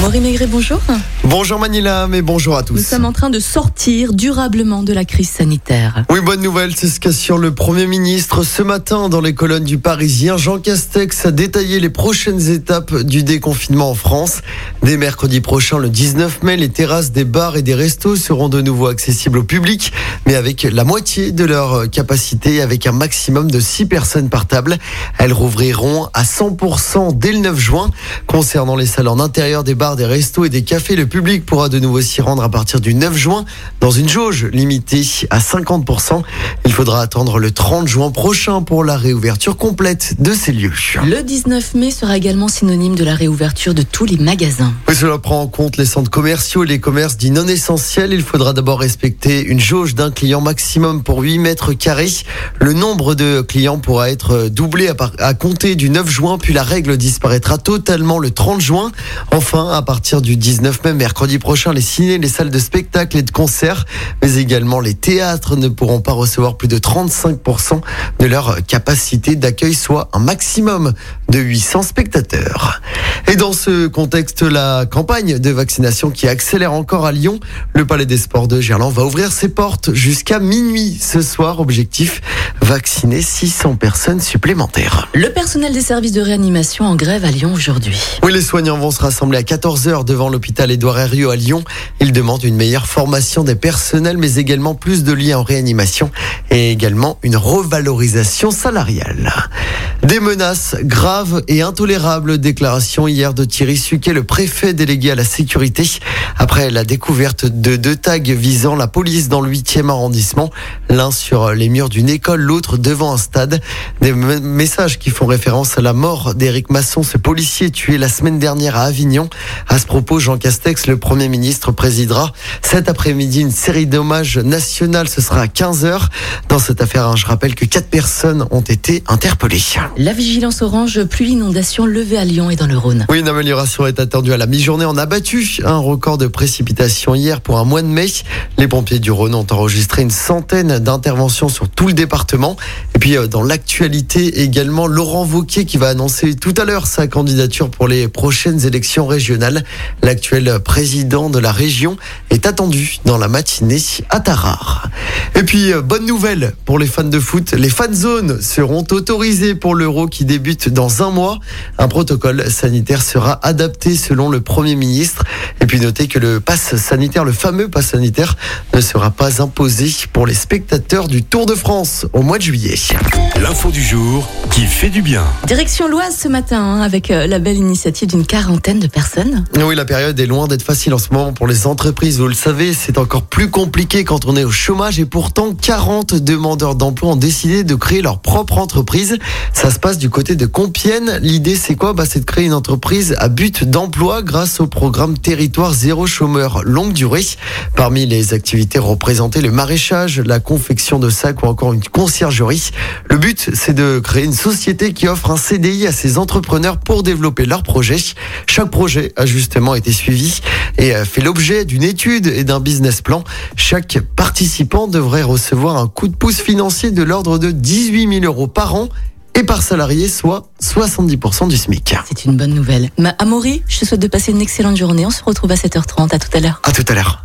Maureen Maigret, bonjour. Bonjour Manila, mais bonjour à tous. Nous sommes en train de sortir durablement de la crise sanitaire. Oui, bonne nouvelle, c'est ce qu'assure le Premier ministre ce matin dans les colonnes du Parisien. Jean Castex a détaillé les prochaines étapes du déconfinement en France. Dès mercredi prochain, le 19 mai, les terrasses des bars et des restos seront de nouveau accessibles au public, mais avec la moitié de leur capacité, avec un maximum de 6 personnes par table. Elles rouvriront à 100% dès le 9 juin. Concernant les salles en intérieur des bars, des restos et des cafés. Le public pourra de nouveau s'y rendre à partir du 9 juin dans une jauge limitée à 50%. Il faudra attendre le 30 juin prochain pour la réouverture complète de ces lieux. Le 19 mai sera également synonyme de la réouverture de tous les magasins. Oui, cela prend en compte les centres commerciaux et les commerces dits non essentiels. Il faudra d'abord respecter une jauge d'un client maximum pour 8 mètres carrés. Le nombre de clients pourra être doublé à, à compter du 9 juin, puis la règle disparaîtra totalement le 30 juin. Enfin, à partir du 19 mai, mercredi prochain, les ciné, les salles de spectacle et de concert, mais également les théâtres ne pourront pas recevoir plus de 35% de leur capacité d'accueil, soit un maximum de 800 spectateurs. Et dans ce contexte, la campagne de vaccination qui accélère encore à Lyon, le Palais des Sports de Gerland va ouvrir ses portes jusqu'à minuit ce soir. Objectif, vacciner 600 personnes supplémentaires. Le personnel des services de réanimation en grève à Lyon aujourd'hui. Oui, les soignants vont se rassembler à 14h devant l'hôpital Édouard Herriot à Lyon. Ils demandent une meilleure formation des personnels, mais également plus de liens en réanimation et également une revalorisation salariale. Des menaces graves et intolérables. Déclaration hier de Thierry Suquet, le préfet délégué à la sécurité, après la découverte de deux tags visant la police dans le 8e arrondissement. L'un sur les murs d'une école, l'autre devant un stade. Des messages qui font référence à la mort d'Éric Masson, ce policier tué la semaine dernière à Avignon. À ce propos, Jean Castex, le Premier ministre, présidera cet après-midi une série d'hommages nationaux. Ce sera à 15h. Dans cette affaire, hein, je rappelle que quatre personnes ont été interpellées. La vigilance orange, pluie inondation levée à Lyon et dans le Rhône. Oui, une amélioration est attendue à la mi-journée. On a battu un record de précipitation hier pour un mois de mai. Les pompiers du Rhône ont enregistré une centaine d'interventions sur tout le département. Puis, euh, dans l'actualité également, Laurent Vauquier qui va annoncer tout à l'heure sa candidature pour les prochaines élections régionales. L'actuel président de la région est attendu dans la matinée à Tarare. Et puis, euh, bonne nouvelle pour les fans de foot. Les fan zones seront autorisées pour l'Euro qui débute dans un mois. Un protocole sanitaire sera adapté selon le Premier ministre. Et puis, notez que le pass sanitaire, le fameux pass sanitaire, ne sera pas imposé pour les spectateurs du Tour de France au mois de juillet. L'info du jour qui fait du bien. Direction l'Oise ce matin hein, avec euh, la belle initiative d'une quarantaine de personnes. Oui, la période est loin d'être facile en ce moment pour les entreprises. Vous le savez, c'est encore plus compliqué quand on est au chômage et pourtant 40 demandeurs d'emploi ont décidé de créer leur propre entreprise. Ça se passe du côté de Compiègne. L'idée, c'est quoi? Bah, C'est de créer une entreprise à but d'emploi grâce au programme Territoire Zéro Chômeur Longue Durée. Parmi les activités représentées, le maraîchage, la confection de sacs ou encore une conciergerie. Le but, c'est de créer une société qui offre un CDI à ses entrepreneurs pour développer leur projet. Chaque projet a justement été suivi et fait l'objet d'une étude et d'un business plan. Chaque participant devrait recevoir un coup de pouce financier de l'ordre de 18 000 euros par an et par salarié, soit 70% du SMIC. C'est une bonne nouvelle. Ma Amaury, je te souhaite de passer une excellente journée. On se retrouve à 7h30. À tout à l'heure. À tout à l'heure.